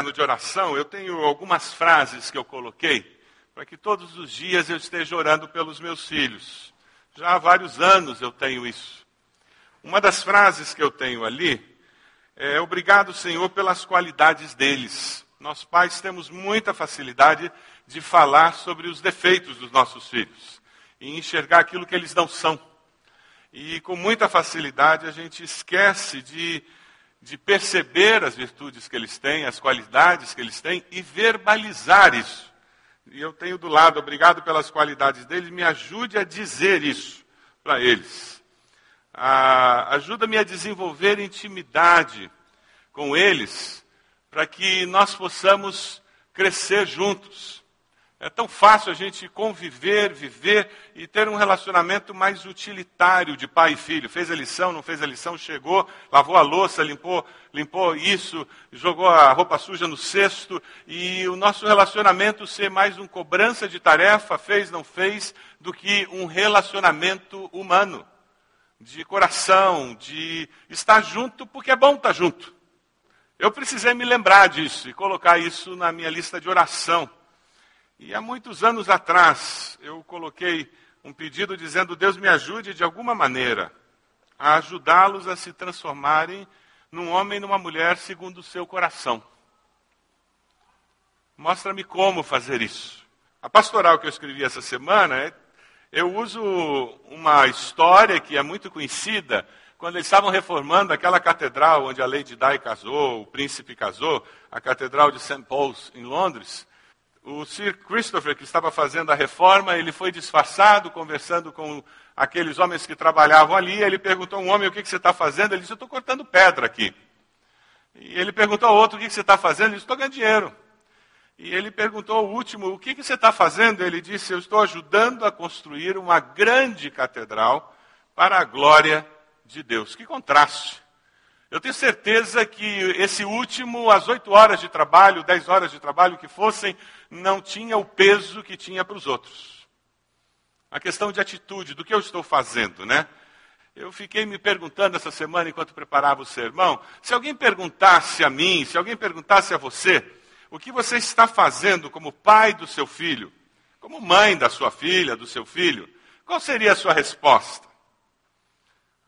Caderno de oração, eu tenho algumas frases que eu coloquei para que todos os dias eu esteja orando pelos meus filhos. Já há vários anos eu tenho isso. Uma das frases que eu tenho ali é: Obrigado, Senhor, pelas qualidades deles. Nós pais temos muita facilidade de falar sobre os defeitos dos nossos filhos e enxergar aquilo que eles não são. E com muita facilidade a gente esquece de, de perceber as virtudes que eles têm, as qualidades que eles têm e verbalizar isso. E eu tenho do lado, obrigado pelas qualidades deles, me ajude a dizer isso para eles. Ah, Ajuda-me a desenvolver intimidade com eles, para que nós possamos crescer juntos. É tão fácil a gente conviver, viver e ter um relacionamento mais utilitário de pai e filho. Fez a lição, não fez a lição, chegou, lavou a louça, limpou, limpou isso, jogou a roupa suja no cesto e o nosso relacionamento ser mais um cobrança de tarefa, fez, não fez, do que um relacionamento humano, de coração, de estar junto porque é bom estar junto. Eu precisei me lembrar disso e colocar isso na minha lista de oração e há muitos anos atrás, eu coloquei um pedido dizendo: Deus me ajude de alguma maneira a ajudá-los a se transformarem num homem e numa mulher segundo o seu coração. Mostra-me como fazer isso. A pastoral que eu escrevi essa semana, é, eu uso uma história que é muito conhecida, quando eles estavam reformando aquela catedral onde a Lady Di casou, o príncipe casou, a Catedral de St. Paul's, em Londres. O Sir Christopher, que estava fazendo a reforma, ele foi disfarçado, conversando com aqueles homens que trabalhavam ali. Ele perguntou a um homem: O que, que você está fazendo? Ele disse: Eu estou cortando pedra aqui. E ele perguntou ao outro: O que, que você está fazendo? Ele disse: Estou ganhando dinheiro. E ele perguntou ao último: O que, que você está fazendo? Ele disse: Eu estou ajudando a construir uma grande catedral para a glória de Deus. Que contraste! Eu tenho certeza que esse último, as oito horas de trabalho, dez horas de trabalho que fossem, não tinha o peso que tinha para os outros. A questão de atitude, do que eu estou fazendo, né? Eu fiquei me perguntando essa semana, enquanto preparava o sermão, se alguém perguntasse a mim, se alguém perguntasse a você, o que você está fazendo como pai do seu filho, como mãe da sua filha, do seu filho, qual seria a sua resposta?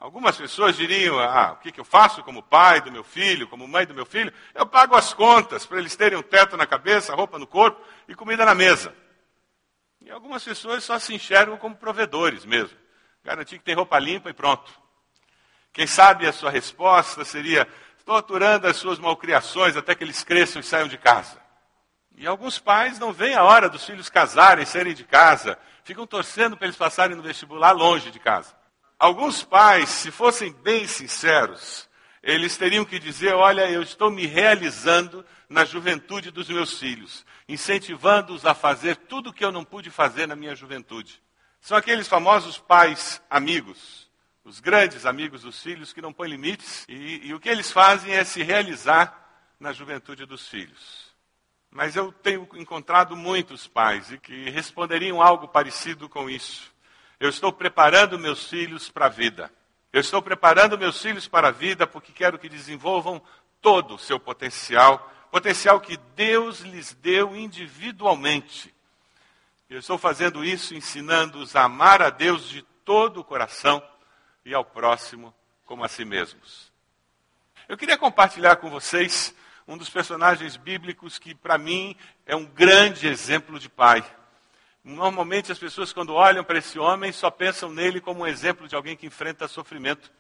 Algumas pessoas diriam: ah, o que, que eu faço como pai do meu filho, como mãe do meu filho? Eu pago as contas para eles terem um teto na cabeça, roupa no corpo e comida na mesa. E algumas pessoas só se enxergam como provedores mesmo. Garantir que tem roupa limpa e pronto. Quem sabe a sua resposta seria: estou aturando as suas malcriações até que eles cresçam e saiam de casa. E alguns pais não veem a hora dos filhos casarem, serem de casa, ficam torcendo para eles passarem no vestibular longe de casa. Alguns pais, se fossem bem sinceros, eles teriam que dizer: Olha, eu estou me realizando na juventude dos meus filhos, incentivando-os a fazer tudo o que eu não pude fazer na minha juventude. São aqueles famosos pais amigos, os grandes amigos dos filhos que não põem limites, e, e o que eles fazem é se realizar na juventude dos filhos. Mas eu tenho encontrado muitos pais que responderiam algo parecido com isso. Eu estou preparando meus filhos para a vida. Eu estou preparando meus filhos para a vida porque quero que desenvolvam todo o seu potencial, potencial que Deus lhes deu individualmente. Eu estou fazendo isso ensinando-os a amar a Deus de todo o coração e ao próximo como a si mesmos. Eu queria compartilhar com vocês um dos personagens bíblicos que, para mim, é um grande exemplo de pai. Normalmente as pessoas, quando olham para esse homem, só pensam nele como um exemplo de alguém que enfrenta sofrimento.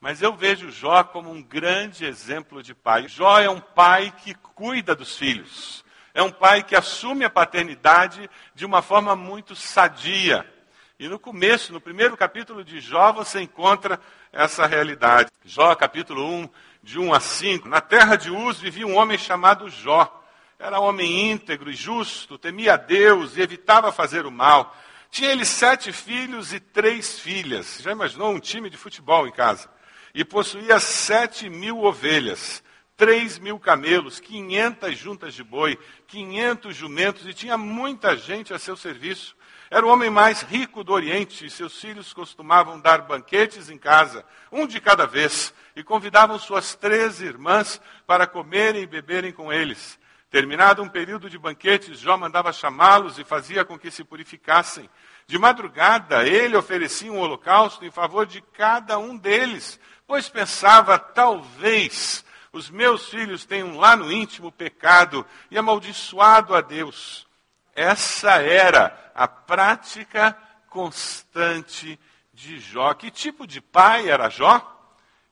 Mas eu vejo Jó como um grande exemplo de pai. Jó é um pai que cuida dos filhos. É um pai que assume a paternidade de uma forma muito sadia. E no começo, no primeiro capítulo de Jó, você encontra essa realidade. Jó, capítulo 1, de 1 a 5. Na terra de Uz vivia um homem chamado Jó. Era homem íntegro e justo, temia a Deus e evitava fazer o mal. Tinha ele sete filhos e três filhas. Já imaginou um time de futebol em casa? E possuía sete mil ovelhas, três mil camelos, quinhentas juntas de boi, quinhentos jumentos e tinha muita gente a seu serviço. Era o homem mais rico do Oriente e seus filhos costumavam dar banquetes em casa, um de cada vez, e convidavam suas três irmãs para comerem e beberem com eles. Terminado um período de banquetes, Jó mandava chamá-los e fazia com que se purificassem. De madrugada, ele oferecia um holocausto em favor de cada um deles, pois pensava, talvez os meus filhos tenham lá no íntimo pecado e amaldiçoado a Deus. Essa era a prática constante de Jó. Que tipo de pai era Jó?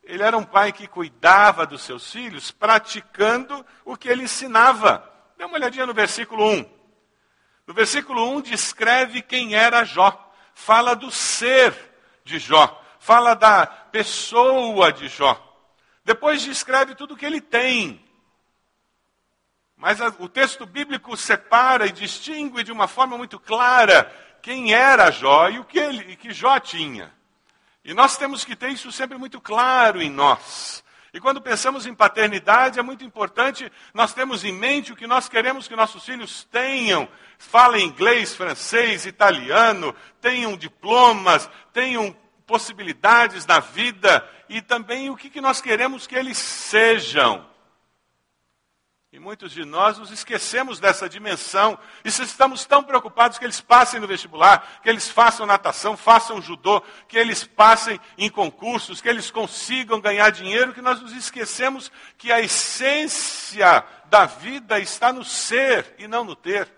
Ele era um pai que cuidava dos seus filhos, praticando o que ele ensinava. Dê uma olhadinha no versículo 1. No versículo 1 descreve quem era Jó. Fala do ser de Jó. Fala da pessoa de Jó. Depois descreve tudo o que ele tem. Mas a, o texto bíblico separa e distingue de uma forma muito clara quem era Jó e o que, ele, que Jó tinha. E nós temos que ter isso sempre muito claro em nós. E quando pensamos em paternidade, é muito importante nós termos em mente o que nós queremos que nossos filhos tenham. Falem inglês, francês, italiano, tenham diplomas, tenham possibilidades na vida e também o que, que nós queremos que eles sejam. E muitos de nós nos esquecemos dessa dimensão. E estamos tão preocupados que eles passem no vestibular, que eles façam natação, façam judô, que eles passem em concursos, que eles consigam ganhar dinheiro, que nós nos esquecemos que a essência da vida está no ser e não no ter.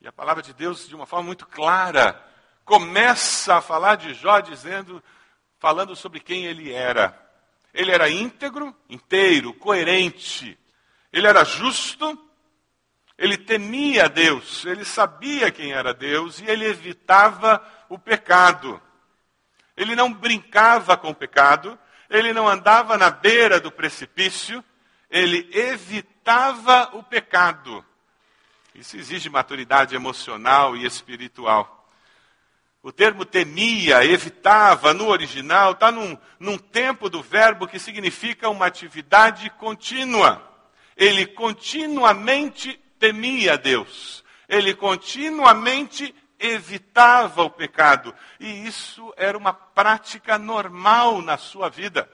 E a palavra de Deus, de uma forma muito clara, começa a falar de Jó dizendo, falando sobre quem ele era. Ele era íntegro, inteiro, coerente ele era justo, ele temia Deus, ele sabia quem era Deus e ele evitava o pecado. Ele não brincava com o pecado, ele não andava na beira do precipício, ele evitava o pecado. Isso exige maturidade emocional e espiritual. O termo temia, evitava, no original, está num, num tempo do verbo que significa uma atividade contínua ele continuamente temia Deus. Ele continuamente evitava o pecado. E isso era uma prática normal na sua vida.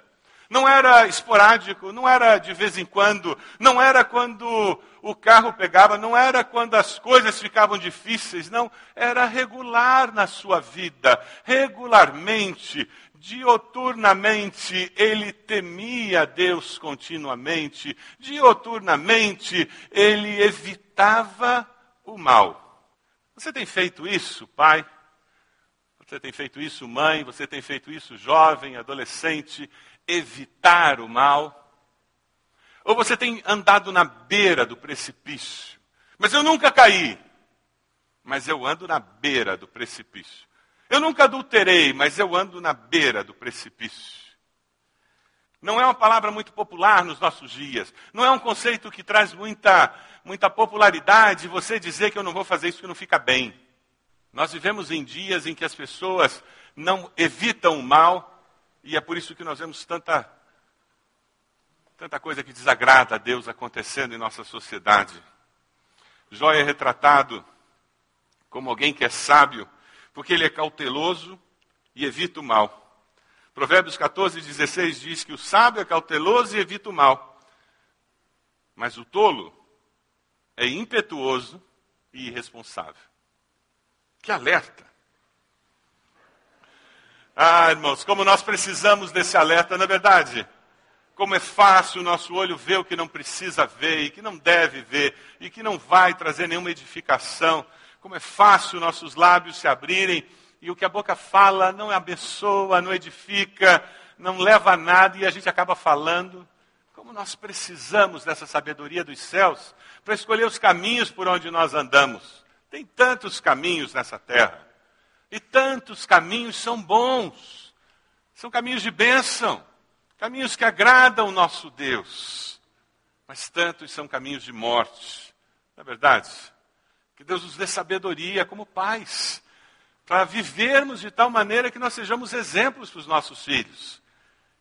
Não era esporádico, não era de vez em quando, não era quando o carro pegava, não era quando as coisas ficavam difíceis, não, era regular na sua vida, regularmente dioturnamente ele temia Deus continuamente, dioturnamente ele evitava o mal. Você tem feito isso, pai? Você tem feito isso, mãe? Você tem feito isso, jovem, adolescente? Evitar o mal? Ou você tem andado na beira do precipício? Mas eu nunca caí. Mas eu ando na beira do precipício. Eu nunca adulterei, mas eu ando na beira do precipício. Não é uma palavra muito popular nos nossos dias. Não é um conceito que traz muita, muita popularidade você dizer que eu não vou fazer isso que não fica bem. Nós vivemos em dias em que as pessoas não evitam o mal e é por isso que nós vemos tanta, tanta coisa que desagrada a Deus acontecendo em nossa sociedade. Jó é retratado como alguém que é sábio, porque ele é cauteloso e evita o mal. Provérbios 14, 16 diz que o sábio é cauteloso e evita o mal, mas o tolo é impetuoso e irresponsável. Que alerta! Ah, irmãos, como nós precisamos desse alerta, na é verdade. Como é fácil o nosso olho ver o que não precisa ver e que não deve ver e que não vai trazer nenhuma edificação. Como é fácil nossos lábios se abrirem e o que a boca fala não abençoa, não edifica, não leva a nada e a gente acaba falando. Como nós precisamos dessa sabedoria dos céus para escolher os caminhos por onde nós andamos. Tem tantos caminhos nessa terra. E tantos caminhos são bons, são caminhos de bênção, caminhos que agradam o nosso Deus, mas tantos são caminhos de morte, não é verdade? Que Deus nos dê sabedoria como pais, para vivermos de tal maneira que nós sejamos exemplos para os nossos filhos.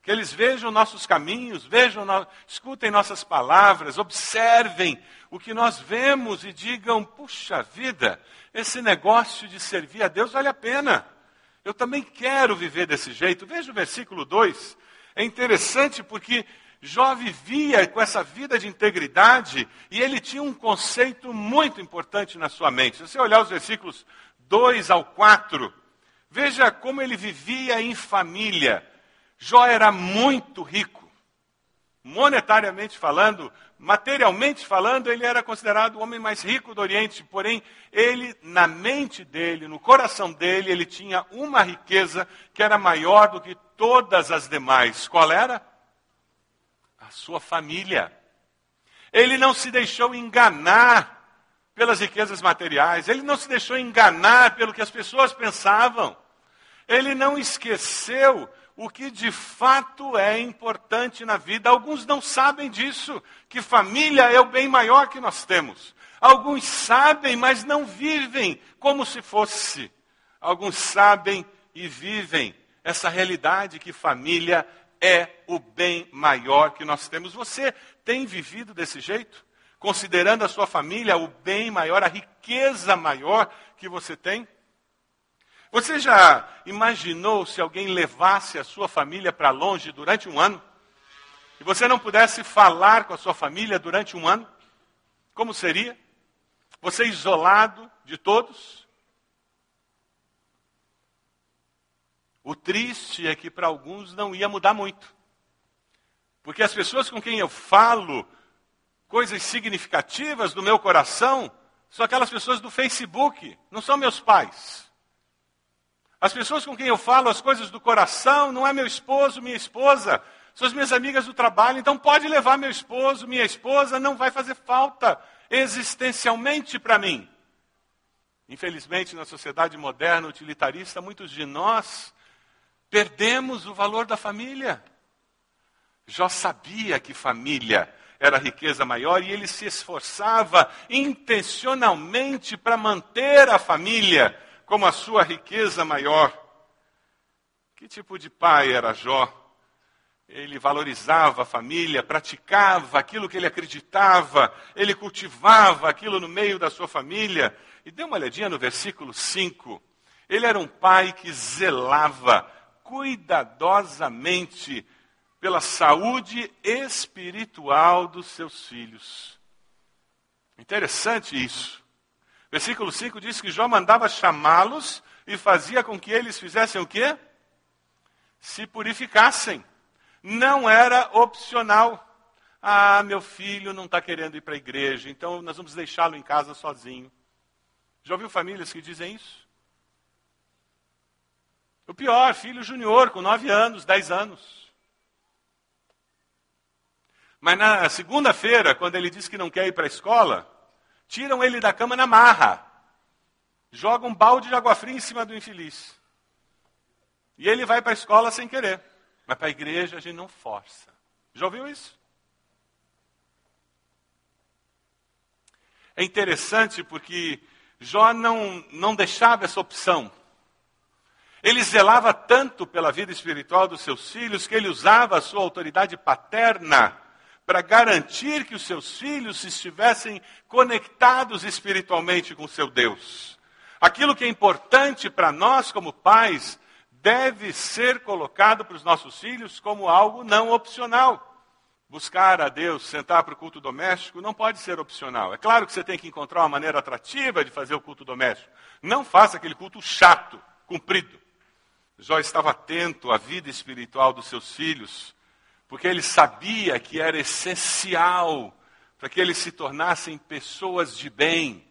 Que eles vejam nossos caminhos, vejam, escutem nossas palavras, observem o que nós vemos e digam: puxa vida, esse negócio de servir a Deus vale a pena. Eu também quero viver desse jeito. Veja o versículo 2. É interessante porque Jó vivia com essa vida de integridade e ele tinha um conceito muito importante na sua mente. Se você olhar os versículos 2 ao 4, veja como ele vivia em família. Jó era muito rico. Monetariamente falando, materialmente falando, ele era considerado o homem mais rico do Oriente, porém, ele, na mente dele, no coração dele, ele tinha uma riqueza que era maior do que todas as demais. Qual era? Sua família. Ele não se deixou enganar pelas riquezas materiais, ele não se deixou enganar pelo que as pessoas pensavam, ele não esqueceu o que de fato é importante na vida. Alguns não sabem disso, que família é o bem maior que nós temos. Alguns sabem, mas não vivem como se fosse. Alguns sabem e vivem essa realidade que família é o bem maior que nós temos. Você tem vivido desse jeito? Considerando a sua família o bem maior, a riqueza maior que você tem? Você já imaginou se alguém levasse a sua família para longe durante um ano? E você não pudesse falar com a sua família durante um ano? Como seria? Você isolado de todos? O triste é que para alguns não ia mudar muito. Porque as pessoas com quem eu falo coisas significativas do meu coração são aquelas pessoas do Facebook, não são meus pais. As pessoas com quem eu falo as coisas do coração não é meu esposo, minha esposa, são as minhas amigas do trabalho. Então pode levar meu esposo, minha esposa, não vai fazer falta existencialmente para mim. Infelizmente, na sociedade moderna utilitarista, muitos de nós perdemos o valor da família. Jó sabia que família era a riqueza maior e ele se esforçava intencionalmente para manter a família como a sua riqueza maior. Que tipo de pai era Jó? Ele valorizava a família, praticava aquilo que ele acreditava, ele cultivava aquilo no meio da sua família. E dê uma olhadinha no versículo 5. Ele era um pai que zelava cuidadosamente pela saúde espiritual dos seus filhos. Interessante isso. Versículo 5 diz que Jó mandava chamá-los e fazia com que eles fizessem o quê? Se purificassem. Não era opcional. Ah, meu filho não está querendo ir para a igreja, então nós vamos deixá-lo em casa sozinho. Já ouviu famílias que dizem isso? O pior, filho junior, com 9 anos, 10 anos. Mas na segunda-feira, quando ele diz que não quer ir para a escola, tiram ele da cama na marra, jogam um balde de água fria em cima do infeliz. E ele vai para a escola sem querer. Mas para a igreja a gente não força. Já ouviu isso? É interessante porque Jó não, não deixava essa opção. Ele zelava tanto pela vida espiritual dos seus filhos que ele usava a sua autoridade paterna para garantir que os seus filhos estivessem conectados espiritualmente com seu Deus. Aquilo que é importante para nós como pais deve ser colocado para os nossos filhos como algo não opcional. Buscar a Deus, sentar para o culto doméstico, não pode ser opcional. É claro que você tem que encontrar uma maneira atrativa de fazer o culto doméstico. Não faça aquele culto chato, comprido. Jó estava atento à vida espiritual dos seus filhos, porque ele sabia que era essencial para que eles se tornassem pessoas de bem,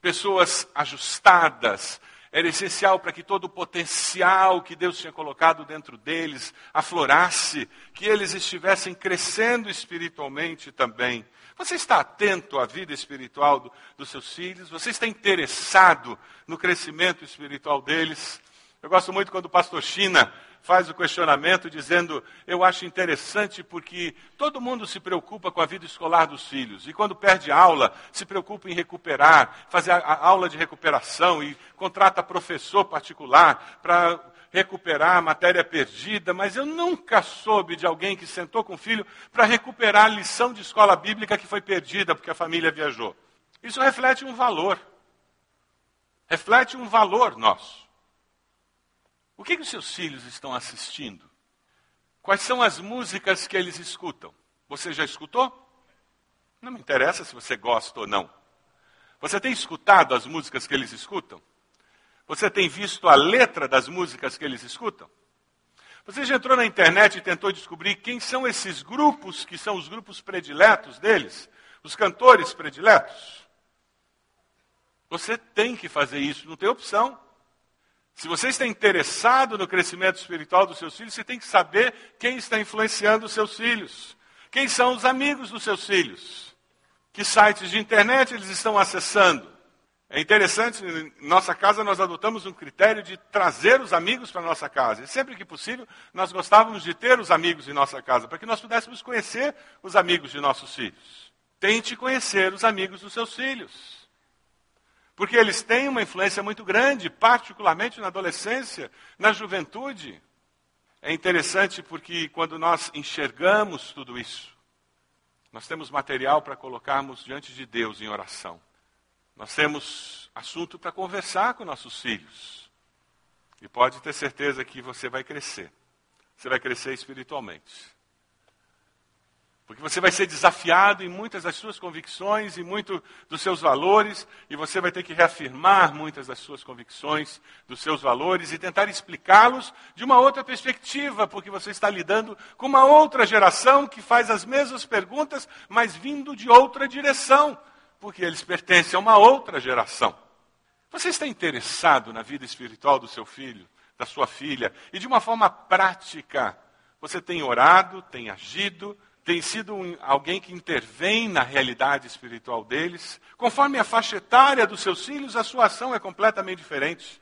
pessoas ajustadas. Era essencial para que todo o potencial que Deus tinha colocado dentro deles aflorasse, que eles estivessem crescendo espiritualmente também. Você está atento à vida espiritual do, dos seus filhos? Você está interessado no crescimento espiritual deles? Eu gosto muito quando o pastor China faz o questionamento dizendo: Eu acho interessante porque todo mundo se preocupa com a vida escolar dos filhos. E quando perde aula, se preocupa em recuperar, fazer a aula de recuperação e contrata professor particular para recuperar a matéria perdida. Mas eu nunca soube de alguém que sentou com o filho para recuperar a lição de escola bíblica que foi perdida porque a família viajou. Isso reflete um valor. Reflete um valor nosso. O que, que os seus filhos estão assistindo? Quais são as músicas que eles escutam? Você já escutou? Não me interessa se você gosta ou não. Você tem escutado as músicas que eles escutam? Você tem visto a letra das músicas que eles escutam? Você já entrou na internet e tentou descobrir quem são esses grupos que são os grupos prediletos deles? Os cantores prediletos? Você tem que fazer isso, não tem opção. Se você está interessado no crescimento espiritual dos seus filhos, você tem que saber quem está influenciando os seus filhos. Quem são os amigos dos seus filhos? Que sites de internet eles estão acessando? É interessante, em nossa casa nós adotamos um critério de trazer os amigos para nossa casa. E sempre que possível, nós gostávamos de ter os amigos em nossa casa, para que nós pudéssemos conhecer os amigos de nossos filhos. Tente conhecer os amigos dos seus filhos. Porque eles têm uma influência muito grande, particularmente na adolescência, na juventude. É interessante porque quando nós enxergamos tudo isso, nós temos material para colocarmos diante de Deus em oração. Nós temos assunto para conversar com nossos filhos. E pode ter certeza que você vai crescer. Você vai crescer espiritualmente. Porque você vai ser desafiado em muitas das suas convicções e muito dos seus valores, e você vai ter que reafirmar muitas das suas convicções, dos seus valores e tentar explicá-los de uma outra perspectiva, porque você está lidando com uma outra geração que faz as mesmas perguntas, mas vindo de outra direção, porque eles pertencem a uma outra geração. Você está interessado na vida espiritual do seu filho, da sua filha, e de uma forma prática, você tem orado, tem agido, tem sido um, alguém que intervém na realidade espiritual deles. Conforme a faixa etária dos seus filhos, a sua ação é completamente diferente.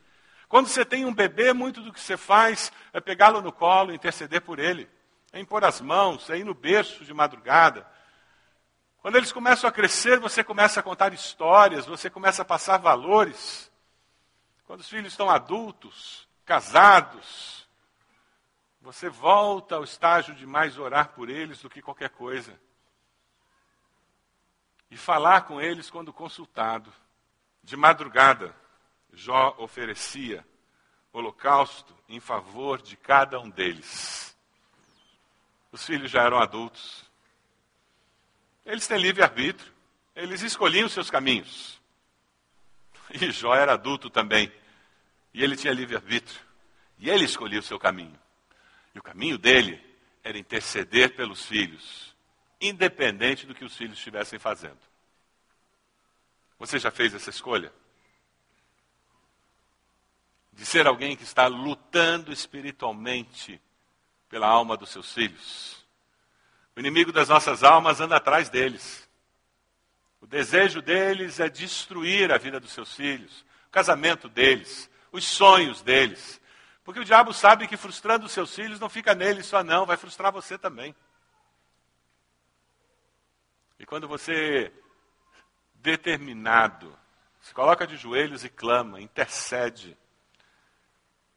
Quando você tem um bebê, muito do que você faz é pegá-lo no colo, interceder por ele, é impor as mãos, é ir no berço de madrugada. Quando eles começam a crescer, você começa a contar histórias, você começa a passar valores. Quando os filhos estão adultos, casados, você volta ao estágio de mais orar por eles do que qualquer coisa. E falar com eles quando consultado. De madrugada, Jó oferecia holocausto em favor de cada um deles. Os filhos já eram adultos. Eles têm livre-arbítrio. Eles escolhiam os seus caminhos. E Jó era adulto também. E ele tinha livre-arbítrio. E ele escolhia o seu caminho. O caminho dele era interceder pelos filhos, independente do que os filhos estivessem fazendo. Você já fez essa escolha? De ser alguém que está lutando espiritualmente pela alma dos seus filhos. O inimigo das nossas almas anda atrás deles. O desejo deles é destruir a vida dos seus filhos, o casamento deles, os sonhos deles. Porque o diabo sabe que frustrando os seus filhos não fica nele só não, vai frustrar você também. E quando você, determinado, se coloca de joelhos e clama, intercede,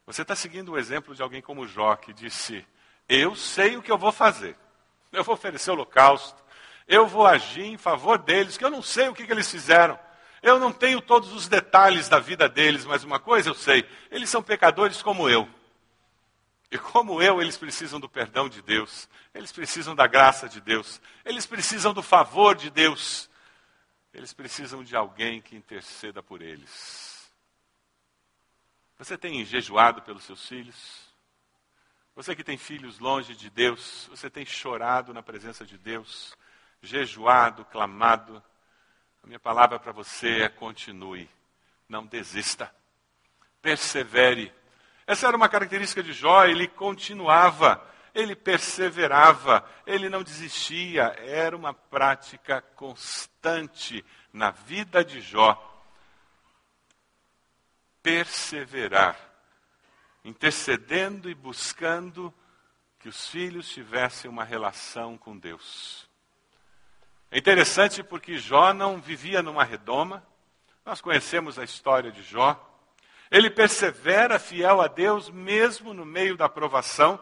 você está seguindo o exemplo de alguém como Jó, que disse: Eu sei o que eu vou fazer. Eu vou oferecer holocausto. Eu vou agir em favor deles, que eu não sei o que, que eles fizeram. Eu não tenho todos os detalhes da vida deles, mas uma coisa eu sei: eles são pecadores como eu. E como eu, eles precisam do perdão de Deus, eles precisam da graça de Deus, eles precisam do favor de Deus, eles precisam de alguém que interceda por eles. Você tem jejuado pelos seus filhos? Você que tem filhos longe de Deus, você tem chorado na presença de Deus, jejuado, clamado. A minha palavra para você é continue, não desista, persevere essa era uma característica de Jó, ele continuava, ele perseverava, ele não desistia, era uma prática constante na vida de Jó. Perseverar, intercedendo e buscando que os filhos tivessem uma relação com Deus. É interessante porque Jó não vivia numa redoma, nós conhecemos a história de Jó. Ele persevera fiel a Deus mesmo no meio da provação.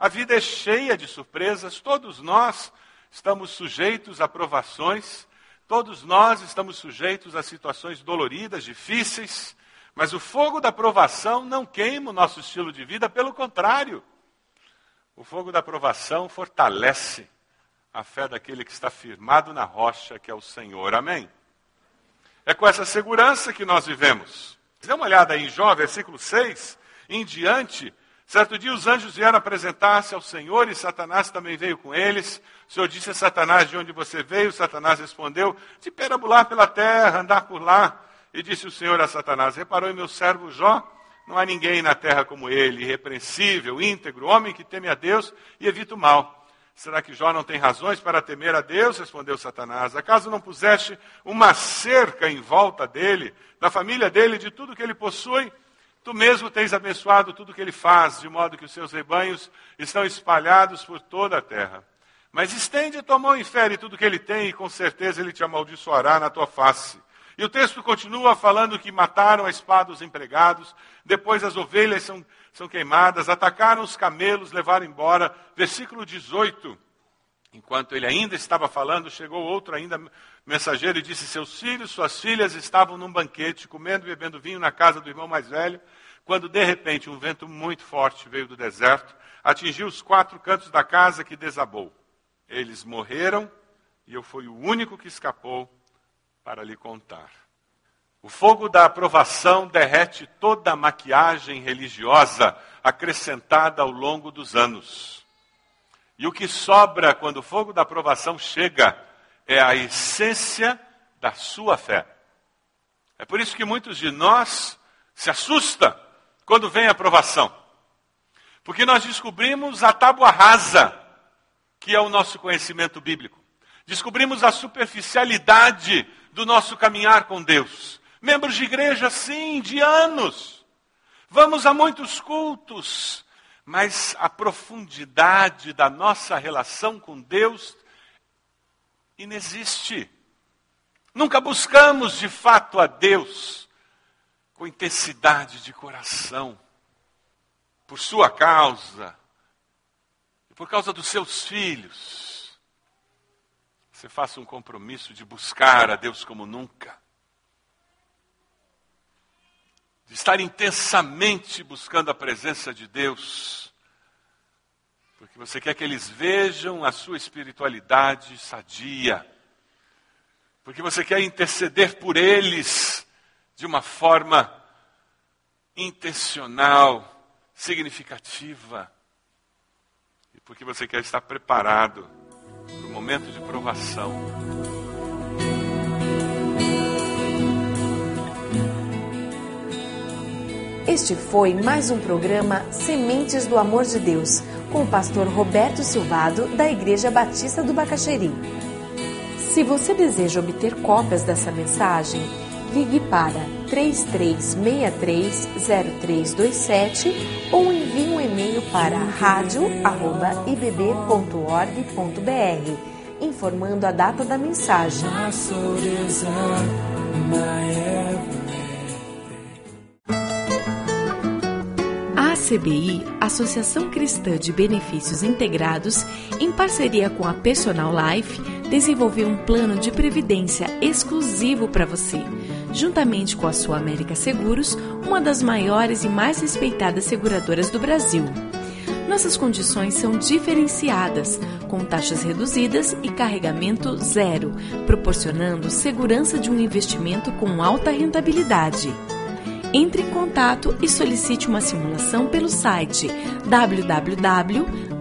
A vida é cheia de surpresas, todos nós estamos sujeitos a provações, todos nós estamos sujeitos a situações doloridas, difíceis, mas o fogo da provação não queima o nosso estilo de vida, pelo contrário. O fogo da provação fortalece a fé daquele que está firmado na rocha, que é o Senhor. Amém? É com essa segurança que nós vivemos. Dê uma olhada aí em Jó, versículo 6 em diante. Certo dia os anjos vieram apresentar-se ao Senhor e Satanás também veio com eles. O Senhor disse a Satanás: De onde você veio? Satanás respondeu: De perambular pela terra, andar por lá. E disse o Senhor a Satanás: Reparou em meu servo Jó? Não há ninguém na terra como ele, irrepreensível, íntegro, homem que teme a Deus e evita o mal. Será que Jó não tem razões para temer a Deus? Respondeu Satanás. Acaso não puseste uma cerca em volta dele, da família dele, de tudo que ele possui? Tu mesmo tens abençoado tudo que ele faz, de modo que os seus rebanhos estão espalhados por toda a terra. Mas estende tua mão e fere tudo que ele tem, e com certeza ele te amaldiçoará na tua face. E o texto continua falando que mataram a espada os empregados, depois as ovelhas são, são queimadas, atacaram os camelos, levaram embora. Versículo 18. Enquanto ele ainda estava falando, chegou outro ainda mensageiro e disse: Seus filhos, suas filhas estavam num banquete, comendo e bebendo vinho na casa do irmão mais velho, quando de repente um vento muito forte veio do deserto, atingiu os quatro cantos da casa que desabou. Eles morreram e eu fui o único que escapou para lhe contar. O fogo da aprovação derrete toda a maquiagem religiosa acrescentada ao longo dos anos. E o que sobra quando o fogo da aprovação chega é a essência da sua fé. É por isso que muitos de nós se assustam quando vem a aprovação. Porque nós descobrimos a tábua rasa, que é o nosso conhecimento bíblico. Descobrimos a superficialidade do nosso caminhar com Deus. Membros de igreja, sim, de anos. Vamos a muitos cultos, mas a profundidade da nossa relação com Deus inexiste. Nunca buscamos de fato a Deus com intensidade de coração, por sua causa, por causa dos seus filhos você faça um compromisso de buscar a Deus como nunca. De estar intensamente buscando a presença de Deus. Porque você quer que eles vejam a sua espiritualidade sadia. Porque você quer interceder por eles de uma forma intencional, significativa. E porque você quer estar preparado para o momento de provação. Este foi mais um programa Sementes do Amor de Deus, com o pastor Roberto Silvado, da Igreja Batista do Bacaxeri. Se você deseja obter cópias dessa mensagem, ligue para 33630327 ou envie um e-mail para radio@ibb.org.br informando a data da mensagem. A ACBI, Associação Cristã de Benefícios Integrados, em parceria com a Personal Life, desenvolveu um plano de previdência exclusivo para você, juntamente com a sua América Seguros, uma das maiores e mais respeitadas seguradoras do Brasil. Nossas condições são diferenciadas, com taxas reduzidas e carregamento zero, proporcionando segurança de um investimento com alta rentabilidade. Entre em contato e solicite uma simulação pelo site